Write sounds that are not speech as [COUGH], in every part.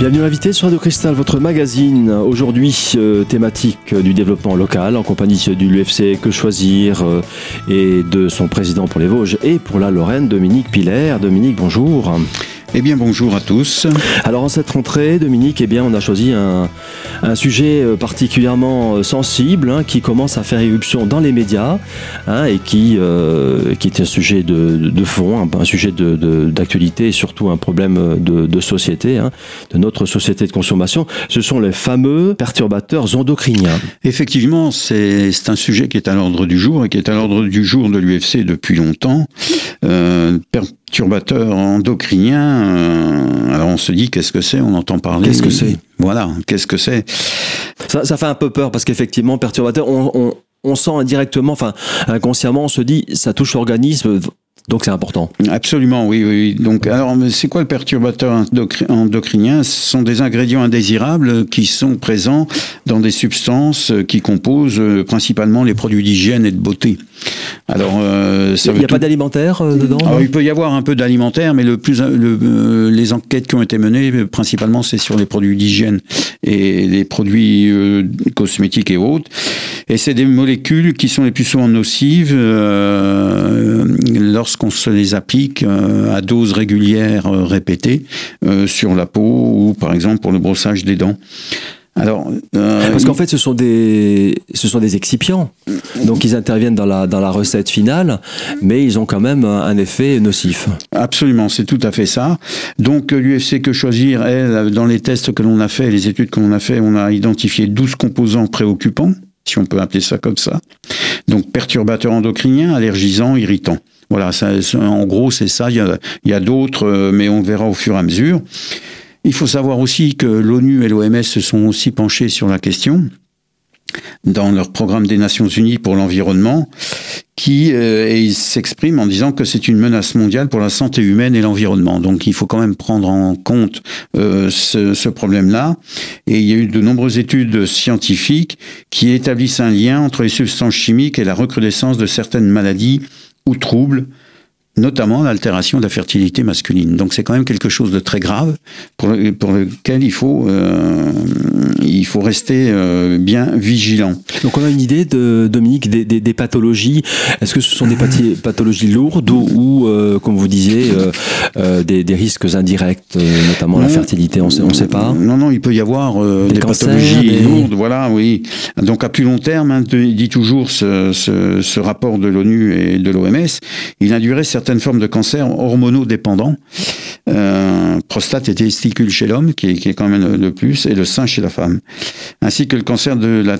Bienvenue invité sur Radio Cristal, votre magazine. Aujourd'hui, euh, thématique du développement local en compagnie du l'UFC Que Choisir euh, et de son président pour les Vosges et pour la Lorraine, Dominique Piller. Dominique, bonjour. Eh bien, bonjour à tous. Alors, en cette rentrée, Dominique, eh bien, on a choisi un, sujet euh, particulièrement euh, sensible hein, qui commence à faire éruption dans les médias hein, et qui, euh, qui est un sujet de, fond, un, sujet d'actualité et surtout un problème de, société, hein, de notre société de consommation. Ce sont les fameux perturbateurs endocriniens. Effectivement, c'est un sujet qui est à l'ordre du jour et qui est à l'ordre du jour de l'UFC depuis longtemps. Euh, perturbateur endocrinien, euh, alors on se dit qu'est-ce que c'est, on entend parler. Qu'est-ce que c'est? Voilà, qu'est-ce que c'est? Ça, ça, fait un peu peur parce qu'effectivement, perturbateur, on, on, on sent indirectement, enfin inconsciemment, on se dit ça touche l'organisme, donc c'est important. Absolument, oui, oui. Donc alors, c'est quoi le perturbateur endocrinien? Ce sont des ingrédients indésirables qui sont présents dans des substances qui composent euh, principalement les produits d'hygiène et de beauté. Alors, euh, il n'y a, pas d'alimentaire euh, dedans Alors, Il peut y avoir un peu d'alimentaire, mais le plus, le, les enquêtes qui ont été menées, principalement, c'est sur les produits d'hygiène et les produits cosmétiques et autres. Et c'est des molécules qui sont les plus souvent nocives lorsque qu'on se les applique euh, à doses régulières euh, répétées euh, sur la peau ou par exemple pour le brossage des dents. Alors, parce qu'en fait, ce sont des, ce sont des excipients, donc ils interviennent dans la dans la recette finale, mais ils ont quand même un effet nocif. Absolument, c'est tout à fait ça. Donc l'UFC que choisir, elle, dans les tests que l'on a fait, les études que l'on a fait, on a identifié 12 composants préoccupants, si on peut appeler ça comme ça. Donc perturbateurs endocriniens, allergisants, irritants. Voilà, ça, en gros, c'est ça. Il y a, d'autres, euh, mais on verra au fur et à mesure. Il faut savoir aussi que l'ONU et l'OMS se sont aussi penchés sur la question dans leur programme des Nations Unies pour l'environnement, qui euh, s'exprime en disant que c'est une menace mondiale pour la santé humaine et l'environnement. Donc il faut quand même prendre en compte euh, ce, ce problème-là. Et il y a eu de nombreuses études scientifiques qui établissent un lien entre les substances chimiques et la recrudescence de certaines maladies ou troubles, notamment l'altération de la fertilité masculine. Donc c'est quand même quelque chose de très grave pour, pour lequel il faut, euh, il faut rester euh, bien vigilant. Donc on a une idée de Dominique des, des, des pathologies. Est-ce que ce sont des pathologies lourdes ou, euh, comme vous disiez, des, des, risques indirects, notamment la fertilité On ne sait pas. Non, non, il peut y avoir des, pathologies lourdes. Voilà, oui. Donc à plus long terme, hein, dit toujours ce, ce, ce rapport de l'ONU et de l'OMS, il induirait certaines certaines formes de cancer hormonodépendants. Euh, prostate et testicule chez l'homme, qui, est quand même le plus, et le sein chez la femme, ainsi que le cancer de la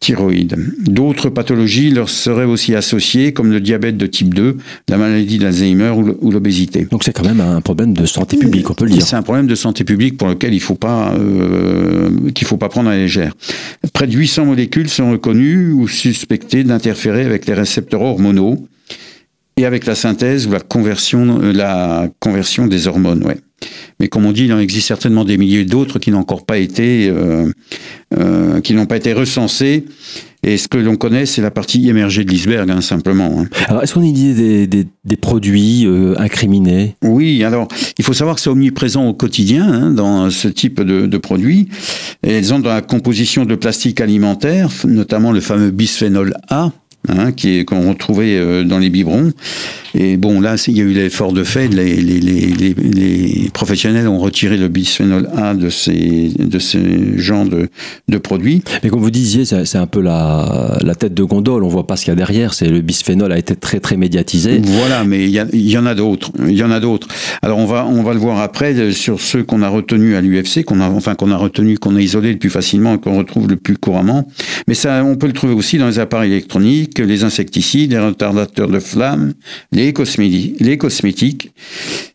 thyroïde. D'autres pathologies leur seraient aussi associées, comme le diabète de type 2, la maladie d'Alzheimer ou l'obésité. Donc c'est quand même un problème de santé publique, on peut le dire. C'est un problème de santé publique pour lequel il faut pas euh, qu'il faut pas prendre à la légère. Près de 800 molécules sont reconnues ou suspectées d'interférer avec les récepteurs hormonaux et avec la synthèse ou la conversion, euh, la conversion des hormones, ouais. Mais comme on dit, il en existe certainement des milliers d'autres qui n'ont encore pas été, euh, euh, qui n'ont pas été recensés. Et ce que l'on connaît, c'est la partie émergée de l'iceberg, hein, simplement. Hein. Alors, est-ce qu'on a idée des, des, produits euh, incriminés? Oui, alors, il faut savoir que c'est omniprésent au quotidien hein, dans ce type de, de produits. Et elles ont dans la composition de plastique alimentaire, notamment le fameux bisphénol A, hein, qui est qu'on retrouvait euh, dans les biberons. Et bon, là, il y a eu l'effort de fait. Les, les, les, les, professionnels ont retiré le bisphénol A de ces, de ces genres de, de produits. Mais comme vous disiez, c'est un peu la, la tête de gondole. On voit pas ce qu'il y a derrière. C'est le bisphénol a été très très médiatisé. Voilà, mais il y, en a d'autres. Il y en a d'autres. Alors on va on va le voir après sur ceux qu'on a retenus à l'UFC, qu'on a enfin qu'on a retenu, qu'on a isolé le plus facilement et qu'on retrouve le plus couramment. Mais ça, on peut le trouver aussi dans les appareils électroniques, les insecticides, les retardateurs de flammes, les cosmétiques.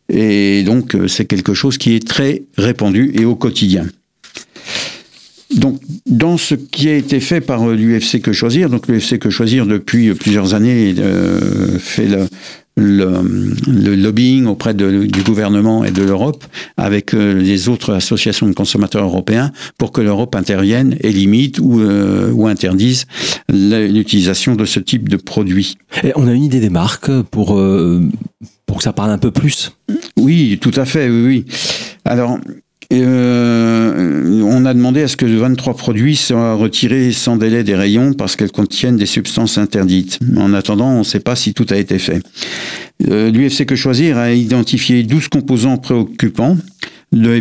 Et donc, euh, c'est quelque chose qui est très répandu et au quotidien. Donc, dans ce qui a été fait par euh, l'UFC Que Choisir, donc l'UFC Que Choisir depuis euh, plusieurs années fait le, le, lobbying auprès de, du gouvernement et de l'Europe avec les autres associations de consommateurs européens pour que l'Europe intervienne et limite ou, ou interdise l'utilisation de ce type de produits. Et on a une idée des marques pour, euh, pour que ça parle un peu plus? Oui, tout à fait, oui, oui. Alors, euh, on a demandé à ce que 23 produits soient retirés sans délai des rayons parce qu'elles contiennent des substances interdites. En attendant, on ne sait pas si tout a été fait. Euh, L'UFC Que Choisir a identifié 12 composants préoccupants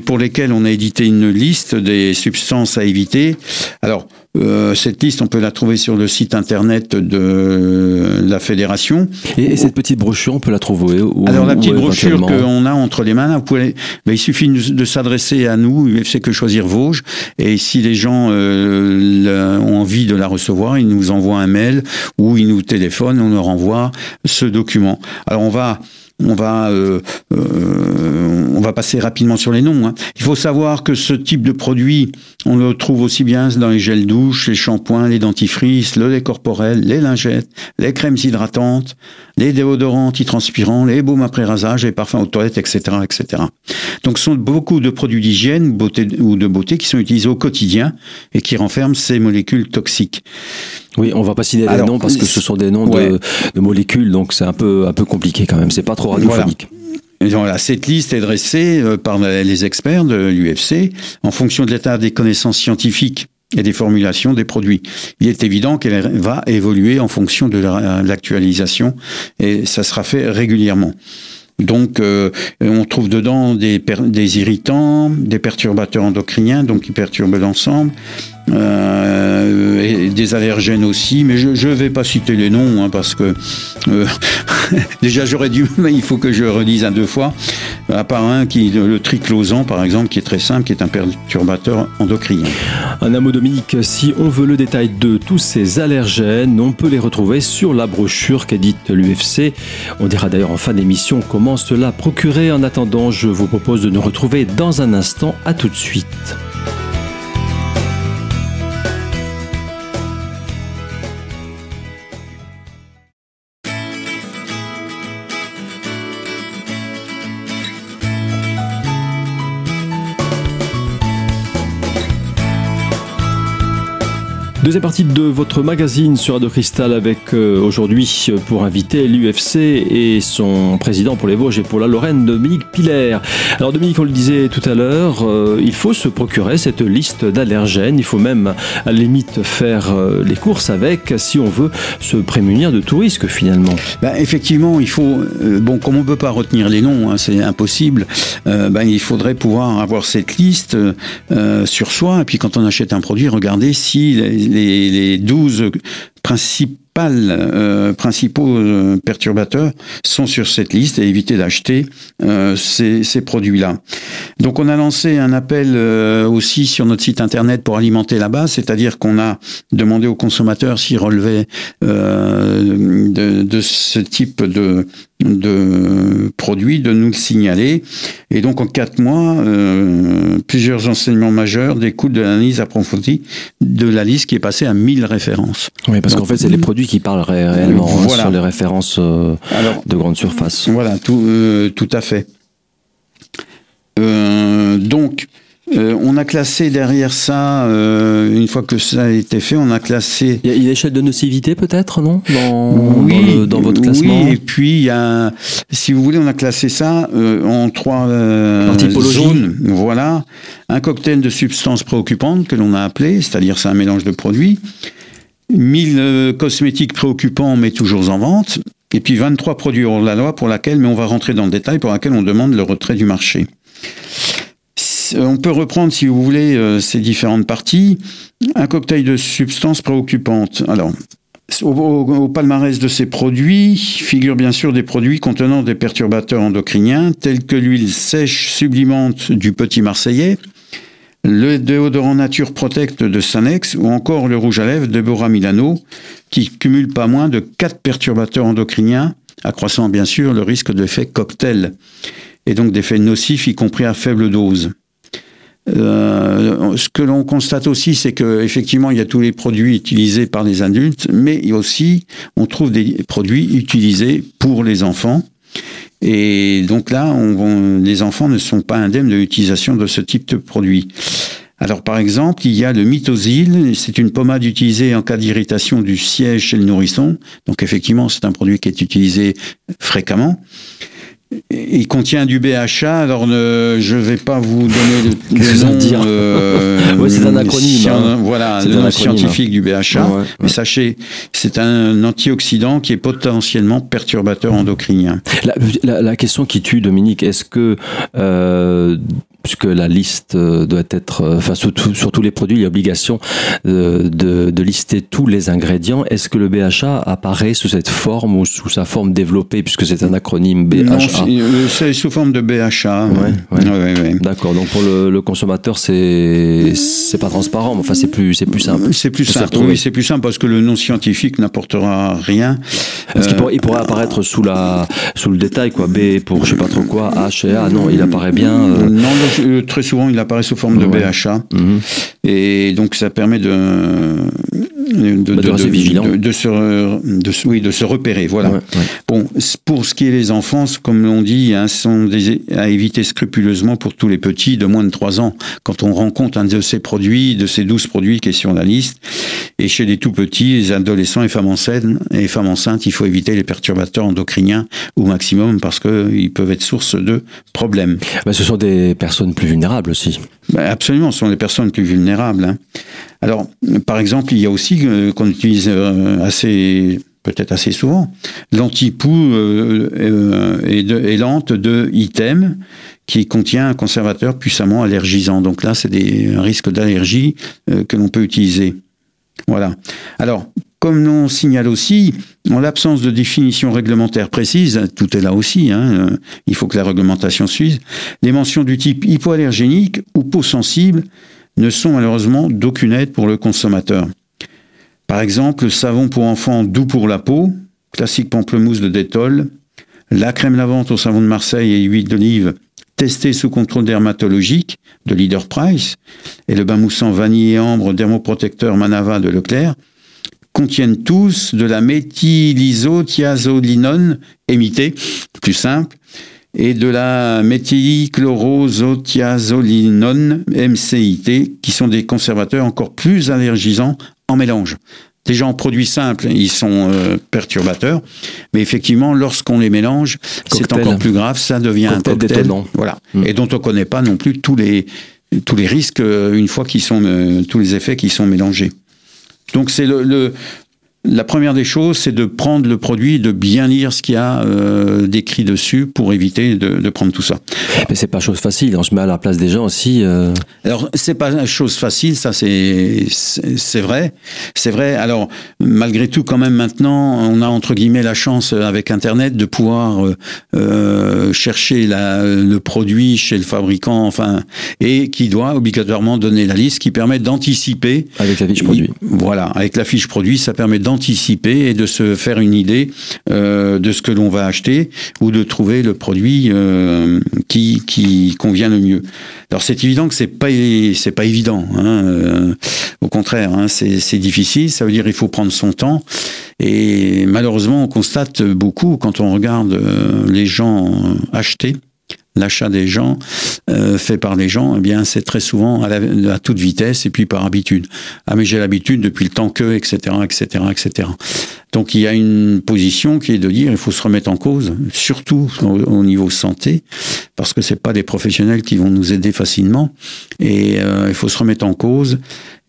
pour lesquels on a édité une liste des substances à éviter. Alors, euh, cette liste, on peut la trouver sur le site internet de la fédération. Et, cette petite brochure, on peut la trouver où Alors la petite brochure qu'on a entre les mains, vous pouvez, ben, il suffit de, s'adresser à nous, UFC Que Choisir Vosges, et si les gens euh, ont envie de la recevoir, ils nous envoient un mail ou ils nous téléphonent, on leur envoie ce document. Alors on va on va, euh, euh, on va passer rapidement sur les noms. Hein. Il faut savoir que ce type de produit, on le trouve aussi bien dans les gels douche, les shampoings, les dentifrices, le lait corporel, les lingettes, les crèmes hydratantes, les déodorants antitranspirants, les baumes après rasage, les parfums aux toilettes, etc., etc. Donc, ce sont beaucoup de produits d'hygiène beauté, ou de beauté qui sont utilisés au quotidien et qui renferment ces molécules toxiques. Oui, on va pas citer des noms parce que ce sont des noms de, molécules, donc c'est un peu, un peu compliqué quand même. C'est pas trop radiophonique. Voilà. cette liste est dressée euh, par les experts de l'UFC en fonction de l'état des connaissances scientifiques et des formulations des produits. Il est évident qu'elle va évoluer en fonction de l'actualisation et ça sera fait régulièrement. Donc, euh, on trouve dedans des, irritants, des perturbateurs endocriniens, donc qui perturbent l'ensemble, euh, et des allergènes aussi, mais je ne vais pas citer les noms hein, parce que euh, [LAUGHS] déjà j'aurais dû, mais il faut que je redise à deux fois, à part un qui le triclosan par exemple, qui est très simple, qui est un perturbateur endocrinien. Un mot Dominique, si on veut le détail de tous ces allergènes, on peut les retrouver sur la brochure qu'édite l'UFC. On dira d'ailleurs en fin d'émission comment cela procurer. En attendant, je vous propose de nous retrouver dans un instant. À tout de suite. Deuxième partie de votre magazine sur Radio Cristal avec euh, aujourd'hui euh, pour inviter l'UFC et son président pour les Vosges et pour la Lorraine, Dominique Piller. Alors Dominique, on le disait tout à l'heure, euh, il faut se procurer cette liste d'allergènes. Il faut même à la limite faire les courses avec si on veut se prémunir de tout risque finalement. Ben, effectivement, il faut, bon, comme on ne peut pas retenir les noms, hein, c'est impossible, ben, il faudrait pouvoir avoir cette liste sur soi et puis quand on achète un produit, regarder si les 12 principes euh, principaux euh, perturbateurs sont sur cette liste et éviter d'acheter euh, ces, ces produits-là. Donc on a lancé un appel aussi sur notre site internet pour alimenter la base, c'est-à-dire qu'on a demandé aux consommateurs s'ils relevaient de, de, ce type de, de produits, de nous le signaler. Et donc en quatre mois, plusieurs enseignements majeurs découlent de l'analyse approfondie de la liste qui est passée à 1000 références. Oui, parce qu'en fait, c'est les produits qui parlent réellement hein, sur les références euh, de grande surface. Voilà, tout, euh, tout à fait. Euh, on a classé derrière ça, une fois que ça a été fait, on a classé. Il y a une échelle de nocivité peut-être, non? Dans, oui, dans, votre classement? Oui, et puis il y a, si vous voulez, on a classé ça en trois zones. Voilà, un cocktail de substances préoccupantes que l'on a appelé, c'est-à-dire c'est un mélange de produits. 1000 euh, cosmétiques préoccupants, mais toujours en vente. Et puis 23 produits hors de la loi pour laquelle, mais on va rentrer dans le détail, pour laquelle on demande le retrait du marché. On peut reprendre, si vous voulez, euh, ces différentes parties. Un cocktail de substances préoccupantes. Alors, au, palmarès de ces produits figurent bien sûr des produits contenant des perturbateurs endocriniens tels que l'huile sèche sublimante du petit Marseillais, le déodorant Nature Protect de Sanex ou encore le rouge à lèvres de Bora Milano, qui cumule pas moins de quatre perturbateurs endocriniens, accroissant bien sûr le risque d'effet cocktail, et donc d'effets nocifs, y compris à faible dose. Euh, ce que l'on constate aussi, c'est que effectivement, il y a tous les produits utilisés par les adultes, mais aussi, on trouve des produits utilisés pour les enfants. Et donc là, les enfants ne sont pas indemnes de l'utilisation de ce type de produit. Alors par exemple, il y a le mitosil, c'est une pommade utilisée en cas d'irritation du siège chez le nourrisson. Donc effectivement, c'est un produit qui est utilisé fréquemment. Il contient du BHA, alors je ne vais pas vous donner le, [LAUGHS] nom. Dire euh, c'est un acronyme. Hein. Voilà, le nom scientifique du BHA. mais sachez, c'est un antioxydant qui est potentiellement perturbateur endocrinien. La, question qui tue, Dominique, est-ce que euh, puisque la liste euh, doit être, euh, enfin sur, sur tous les produits, il y a obligation euh, de, de, lister tous les ingrédients. Est-ce que le BHA apparaît sous cette forme ou sous sa forme développée, puisque c'est un acronyme BHA C'est sous forme de BHA. Ouais, ouais. D'accord. Donc pour le, le consommateur, c'est c'est pas transparent, mais enfin c'est plus c'est plus simple. C'est plus simple. Oui, c'est plus simple parce que le nom scientifique n'apportera rien. Parce qu'il pourrait, il pourrait apparaître sous la sous le détail quoi. B pour je sais pas trop quoi. H et A. Non, il apparaît bien. Non, euh, très souvent, il apparaît sous forme de BHA. Mhm. Et donc, ça permet de, de, de, de, se, oui, de se repérer. Voilà. Bon, pour ce qui est des enfants, comme l'on dit, hein, sont à éviter scrupuleusement pour tous les petits de moins de 3 ans. Quand on rencontre un de ces produits, de ces 12 produits qui est sur la liste, et chez les tout petits, les adolescents et femmes enceintes, et femmes enceintes il faut éviter les perturbateurs endocriniens au maximum parce qu'ils peuvent être source de problèmes. Bah, ce sont des personnes plus vulnérables aussi. Bah, absolument, ce sont des personnes plus vulnérables. Hein. Alors, par exemple, il y a aussi euh, qu'on utilise euh, assez peut-être assez souvent, l'antipou euh, et, de, lente de item qui contient un conservateur puissamment allergisant. Donc là, c'est des risques d'allergie que l'on peut utiliser. Voilà. Alors, comme l'on signale aussi, en l'absence de définition réglementaire précise, tout est là aussi, hein, il faut que la réglementation suive, les mentions du type hypoallergénique ou peau sensible ne sont malheureusement d'aucune aide pour le consommateur. Par exemple, le savon pour enfants doux pour la peau, classique pamplemousse de Détol, la crème lavante au savon de Marseille et huile d'olive testé sous contrôle dermatologique de Leader Price et le bain moussant vanille et ambre dermoprotecteur Manava de Leclerc contiennent tous de la méthylisothiazolinone émitée, plus simple, et de la méthylchlorosothiazolinone, MCIT, qui sont des conservateurs encore plus allergisants en mélange. Déjà en produits simples, ils sont euh, perturbateurs, mais effectivement, lorsqu'on les mélange, c'est encore plus grave. Ça devient un cocktail, voilà, hmm. et dont on ne connaît pas non plus tous les tous les risques euh, une fois qu'ils sont euh, tous les effets qui sont mélangés. Donc c'est le, la première des choses, c'est de prendre le produit, de bien lire ce qu'il y a euh, décrit dessus pour éviter de, de, prendre tout ça. Mais c'est pas chose facile. On se met à la place des gens aussi. Euh... Alors c'est pas chose facile, ça c'est c'est vrai, c'est vrai. Alors malgré tout, quand même maintenant, on a entre guillemets la chance euh, avec Internet de pouvoir euh, euh, chercher la, le produit chez le fabricant, enfin, et qui doit obligatoirement donner la liste, qui permet d'anticiper. Avec la fiche produit. Voilà, avec la fiche produit, ça permet d'anticiper et de se faire une idée euh, de ce que l'on va acheter ou de trouver le produit euh, qui, convient le mieux. Alors c'est évident que c'est pas pas évident. Hein, euh, au contraire, hein, c'est difficile. Ça veut dire il faut prendre son temps. Et malheureusement, on constate beaucoup quand on regarde les gens acheter l'achat des gens euh, fait par les gens, eh bien c'est très souvent à, toute vitesse et puis par habitude. Ah mais j'ai l'habitude depuis le temps que, etc., etc., etc. Donc il y a une position qui est de dire il faut se remettre en cause, surtout au, niveau santé, parce que c'est pas des professionnels qui vont nous aider facilement, et euh, il faut se remettre en cause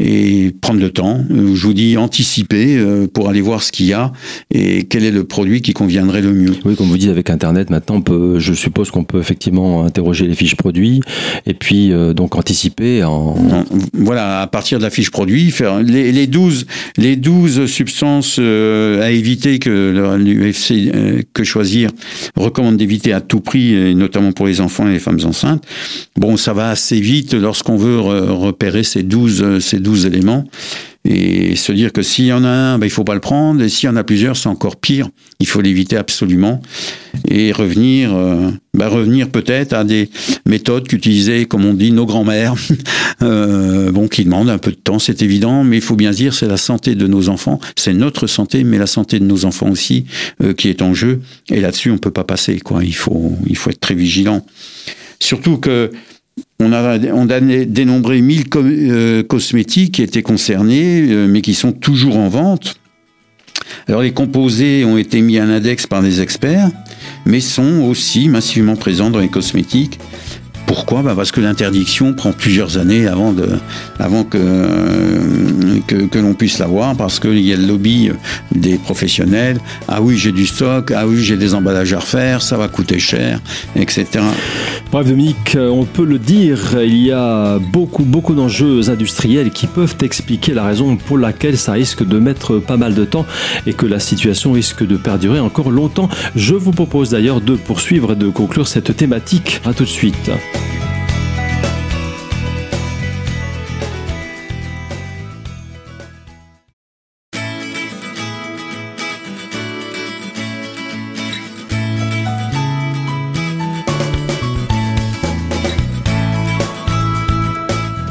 et prendre le temps. Euh, je vous dis anticiper euh, pour aller voir ce qu'il y a et quel est le produit qui conviendrait le mieux. Oui, comme vous dites avec Internet, maintenant on peut, je suppose qu'on peut effectivement interroger les fiches produits et puis donc anticiper en... Voilà, à partir de la fiche produit, faire les, les 12 les 12 substances à éviter que l'UFC euh, que choisir recommande d'éviter à tout prix, et notamment pour les enfants et les femmes enceintes. Bon, ça va assez vite lorsqu'on veut repérer ces 12, euh, ces 12 éléments et se dire que s'il y en a un, ben, il faut pas le prendre, et s'il y en a plusieurs, c'est encore pire. Il faut l'éviter absolument et revenir, euh, ben, revenir peut-être à des méthodes qu'utilisaient, comme on dit, nos grands-mères, [LAUGHS] euh, bon, qui demandent un peu de temps, c'est évident, mais il faut bien dire, c'est la santé de nos enfants, c'est notre santé, mais la santé de nos enfants aussi euh, qui est en jeu. Et là-dessus, on peut pas passer, quoi. Il faut, il faut être très vigilant. Surtout que on a, dénombré 1000 euh, cosmétiques qui étaient concernés, euh, mais qui sont toujours en vente. Alors les composés ont été mis à l'index par des experts, mais sont aussi massivement présents dans les cosmétiques pourquoi bah Parce que l'interdiction prend plusieurs années avant, de, avant que, que, l'on puisse l'avoir, parce qu'il y a le lobby des professionnels. Ah oui, j'ai du stock, ah oui, j'ai des emballages à refaire, ça va coûter cher, etc. Bref, Dominique, on peut le dire, il y a beaucoup, beaucoup d'enjeux industriels qui peuvent expliquer la raison pour laquelle ça risque de mettre pas mal de temps et que la situation risque de perdurer encore longtemps. Je vous propose d'ailleurs de poursuivre et de conclure cette thématique. À tout de suite.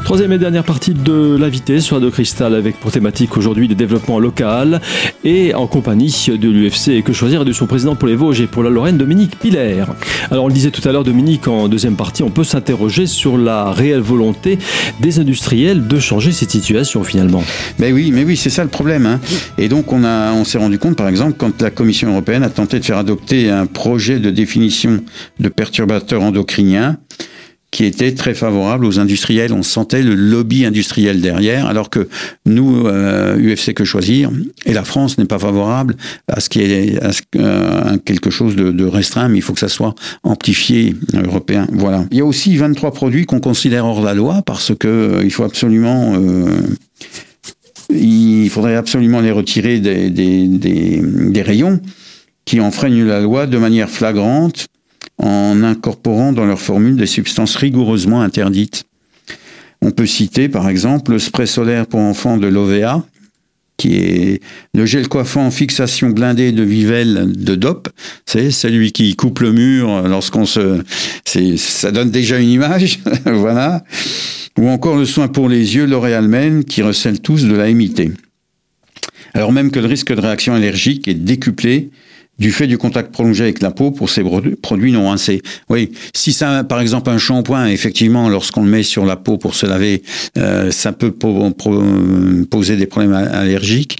Troisième et dernière partie de l'invité sur de Cristal avec pour thématique aujourd'hui de développement local et en compagnie de l'UFC et que choisir de son président pour les Vosges et pour la Lorraine, Dominique Piller. Alors on le disait tout à l'heure, Dominique, en deuxième partie, on peut s'interroger sur la réelle volonté des industriels de changer cette situation finalement. Mais oui, mais oui, c'est ça le problème. Hein. Et donc on, a, on s'est rendu compte, par exemple, quand la Commission européenne a tenté de faire adopter un projet de définition de perturbateurs endocriniens, qui était très favorable aux industriels. On sentait le lobby industriel derrière, alors que nous, euh, UFC Que Choisir, et la France n'est pas favorable à ce qui est à euh, quelque chose de, de, restreint, mais il faut que ça soit amplifié euh, européen. Voilà. Il y a aussi 23 produits qu'on considère hors la loi parce que euh, il faut absolument il faudrait absolument les retirer des, des, des, des rayons qui enfreignent la loi de manière flagrante en incorporant dans leur formule des substances rigoureusement interdites. On peut citer par exemple le spray solaire pour enfants de l'OVA, qui est le gel coiffant en fixation blindée de Vivelle de DOP. C'est celui qui coupe le mur lorsqu'on se... Ça donne déjà une image, [LAUGHS] voilà. Ou encore le soin pour les yeux L'Oréal Men, qui recèle tous de la MIT. Alors même que le risque de réaction allergique est décuplé du fait du contact prolongé avec la peau pour ces produits non rincés. Oui, si ça, par exemple, un shampoing, effectivement, lorsqu'on le met sur la peau pour se laver, euh, ça peut poser des problèmes allergiques.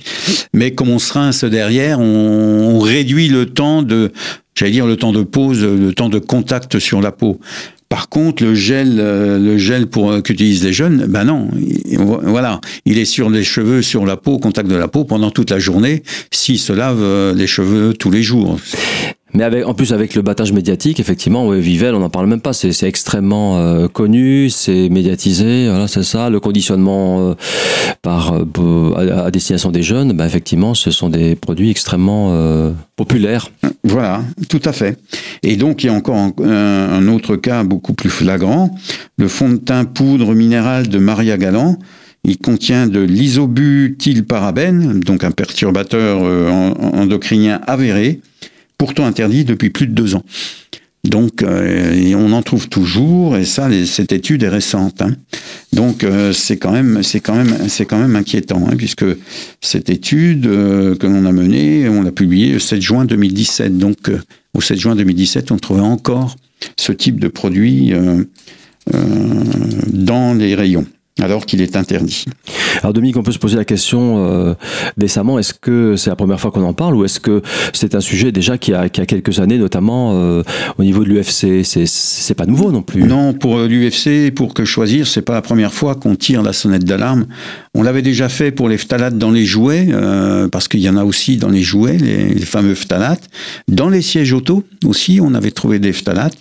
Mais comme on se rince derrière, on, on réduit le temps de, j'allais dire le temps de pause, le temps de contact sur la peau. Par contre, le gel, euh, le gel pour euh, qu'utilisent les jeunes, ben non, voilà, il est sur les cheveux, sur la peau, au contact de la peau pendant toute la journée, s'ils se lavent euh, les cheveux tous les jours. Mais avec, en plus avec le battage médiatique, effectivement, ouais, Vivel, on n'en parle même pas. C'est, extrêmement euh, connu, c'est médiatisé, voilà, c'est ça. Le conditionnement euh, par euh, à, destination des jeunes, bah, effectivement, ce sont des produits extrêmement populaires. Voilà, tout à fait. Et donc il y a encore un, un autre cas beaucoup plus flagrant, le fond de teint poudre minérale de Maria Galland. Il contient de l'isobutylparabène, donc un perturbateur endocrinien avéré, pourtant interdit depuis plus de deux ans. Donc, euh, on en trouve toujours, et ça, cette étude est récente. Hein. Donc, euh, c'est quand même, c'est quand même, c'est quand même inquiétant, hein, puisque cette étude euh, que l'on a menée, on l'a publiée le 7 juin 2017. Donc, au 7 juin 2017, on trouvait encore ce type de produit dans les rayons alors qu'il est interdit. Alors Dominique, on peut se poser la question euh, décemment, est-ce que c'est la première fois qu'on en parle ou est-ce que c'est un sujet déjà qui a, qui a quelques années, notamment euh, au niveau de l'UFC C'est pas nouveau non plus. Non, pour l'UFC, pour que choisir, c'est pas la première fois qu'on tire la sonnette d'alarme. On l'avait déjà fait pour les phtalates dans les jouets, euh, parce qu'il y en a aussi dans les jouets, les, les fameux phtalates. Dans les sièges auto aussi, on avait trouvé des phtalates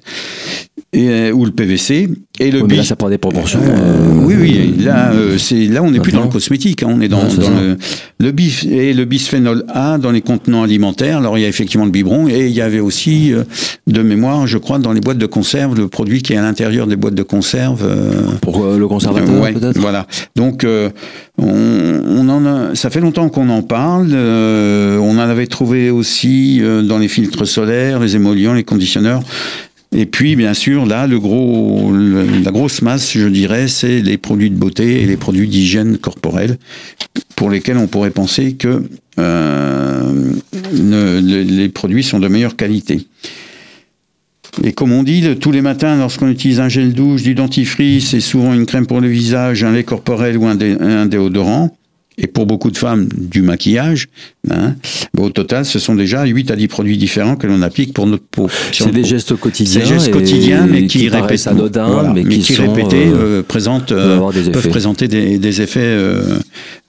et, euh, ou le PVC et le oui, mais là ça prend des proportions euh, euh, oui oui là euh, c'est là on n'est plus dans le cosmétique hein, on est dans, ouais, dans le, le bif et le bisphénol A dans les contenants alimentaires. Alors il y a effectivement le biberon et il y avait aussi euh, de mémoire je crois dans les boîtes de conserve le produit qui est à l'intérieur des boîtes de conserve pour le conservateur ouais, peut-être? voilà. Donc on, on, en a, ça fait longtemps qu'on en parle on en avait trouvé aussi dans les filtres solaires les émollients les conditionneurs et puis, bien sûr, là, la grosse masse, je dirais, c'est les produits de beauté et les produits d'hygiène corporelle, pour lesquels on pourrait penser que euh, les produits sont de meilleure qualité. Et comme on dit, tous les matins, lorsqu'on utilise un gel douche, du dentifrice, c'est souvent une crème pour le visage, un lait corporel ou un déodorant. Et pour beaucoup de femmes du maquillage. Hein. au total, ce sont déjà 8 à 10 produits différents que l'on applique pour notre peau. C'est des gestes quotidiens. Des gestes quotidiens, mais qui, répètent, anodins, mais, qui, sont, répétés euh, présentent, peuvent présenter des, des effets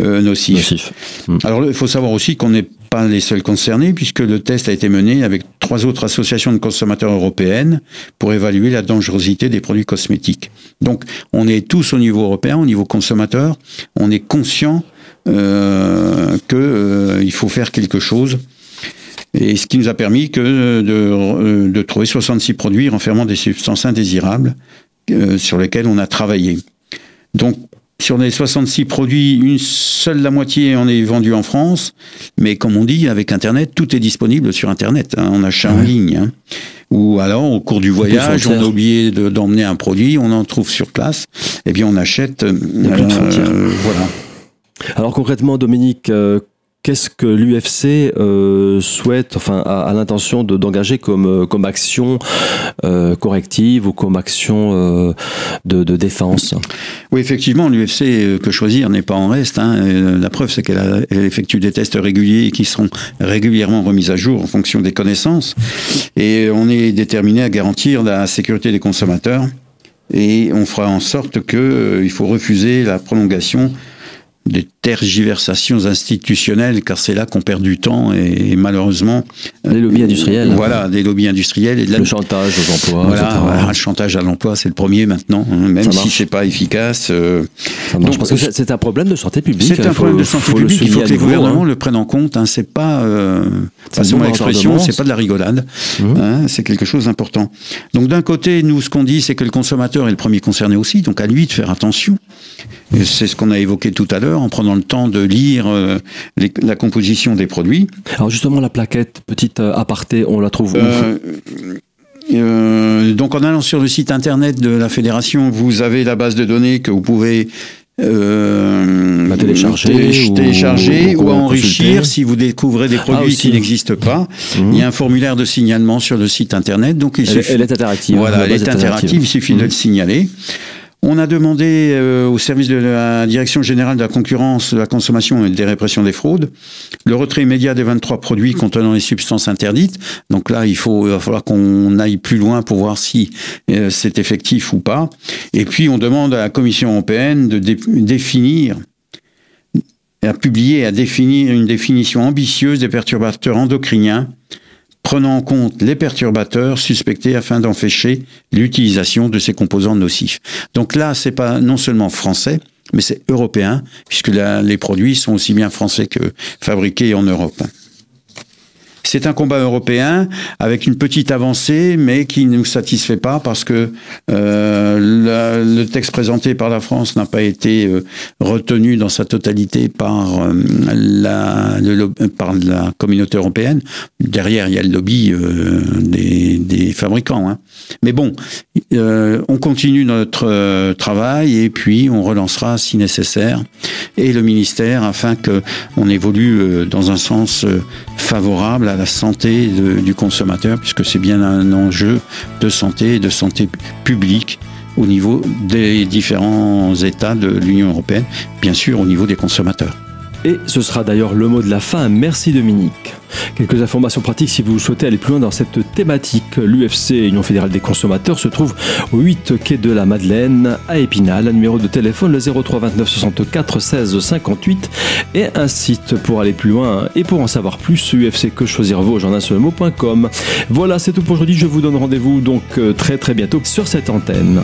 nocifs. Hmm. Alors, il faut savoir aussi qu'on n'est pas les seuls concernés, puisque le test a été mené avec trois autres associations de consommateurs européennes pour évaluer la dangerosité des produits cosmétiques. Donc, on est tous au niveau européen, au niveau consommateur, on est conscient euh, qu'il euh, faut faire quelque chose. Et ce qui nous a permis que de, de trouver 66 produits renfermant des substances indésirables euh, sur lesquels on a travaillé. Donc, sur les 66 produits, une seule la moitié en est vendue en France. Mais comme on dit, avec Internet, tout est disponible sur Internet. Hein, en achat en ligne. Hein. Ou alors, au cours du voyage, on a oublié d'emmener un produit, on en trouve sur place. Et eh bien, on achète. Euh, voilà. Alors concrètement, Dominique, euh, Qu'est-ce que l'UFC euh, souhaite, enfin, a, l'intention d'engager comme, euh, comme action corrective ou comme action de, défense? Oui, effectivement, l'UFC que choisir n'est pas en reste. Hein. La preuve, c'est qu'elle effectue des tests réguliers qui seront régulièrement remis à jour en fonction des connaissances. Et on est déterminé à garantir la sécurité des consommateurs. Et on fera en sorte qu'il faut refuser la prolongation des tergiversations institutionnelles, car c'est là qu'on perd du temps et, malheureusement. Des lobbies industriels. Voilà, des lobbies industriels et de le chantage aux emplois. Voilà, le chantage à l'emploi, c'est le premier maintenant, hein, même si c'est pas efficace. Euh, donc, parce que c'est un problème de santé publique. C'est un problème de santé publique. Il faut que les gouvernements hein. le prennent en compte. Hein, c'est pas, euh, mon expression, c'est pas de la rigolade. Mmh. Hein, c'est quelque chose d'important. Donc d'un côté, nous, ce qu'on dit, c'est que le consommateur est le premier concerné aussi, donc à lui de faire attention. C'est ce qu'on a évoqué tout à l'heure en prenant le temps de lire euh, la composition des produits. Alors justement, la plaquette, petite euh, aparté, on la trouve où? Euh, donc en allant sur le site internet de la fédération, vous avez la base de données que vous pouvez bah, télécharger, télécharger ou, enrichir si vous découvrez des produits ah, qui n'existent pas. Il y a un formulaire de signalement sur le site internet, donc il elle, suffit. Elle est interactive. Voilà, elle est interactive. Il suffit de le signaler. On a demandé euh, au service de la Direction générale de la concurrence, de la consommation et des répressions des fraudes le retrait immédiat des 23 produits contenant les substances interdites. Donc là, il, faut, va falloir qu'on aille plus loin pour voir si euh, c'est effectif ou pas. Et puis, on demande à la Commission européenne de définir à publier, à définir une définition ambitieuse des perturbateurs endocriniens prenant en compte les perturbateurs suspectés afin d'empêcher l'utilisation de ces composants nocifs. Donc là, c'est pas non seulement français, mais c'est européen, puisque les produits sont aussi bien français que fabriqués en Europe. C'est un combat européen avec une petite avancée, mais qui ne nous satisfait pas parce que euh, le texte présenté par la France n'a pas été euh, retenu dans sa totalité par, euh, la, par la communauté européenne. Derrière, il y a le lobby des, fabricants. Hein. Mais bon, on continue notre travail et puis on relancera si nécessaire et le ministère afin que on évolue dans un sens favorable la santé du consommateur, puisque c'est bien un enjeu de santé et de santé publique au niveau des différents États de l'Union européenne, bien sûr au niveau des consommateurs. Et ce sera d'ailleurs le mot de la fin. Merci Dominique. Quelques informations pratiques si vous souhaitez aller plus loin dans cette thématique. L'UFC, Union fédérale des consommateurs, se trouve au 8 quai de la Madeleine à Épinal. Numéro de téléphone le 03 29 64 16 58 et un site pour aller plus loin et pour en savoir plus. UFC que choisir vos en un seul mot.com. Voilà, c'est tout pour aujourd'hui. Je vous donne rendez-vous donc euh, très très bientôt sur cette antenne.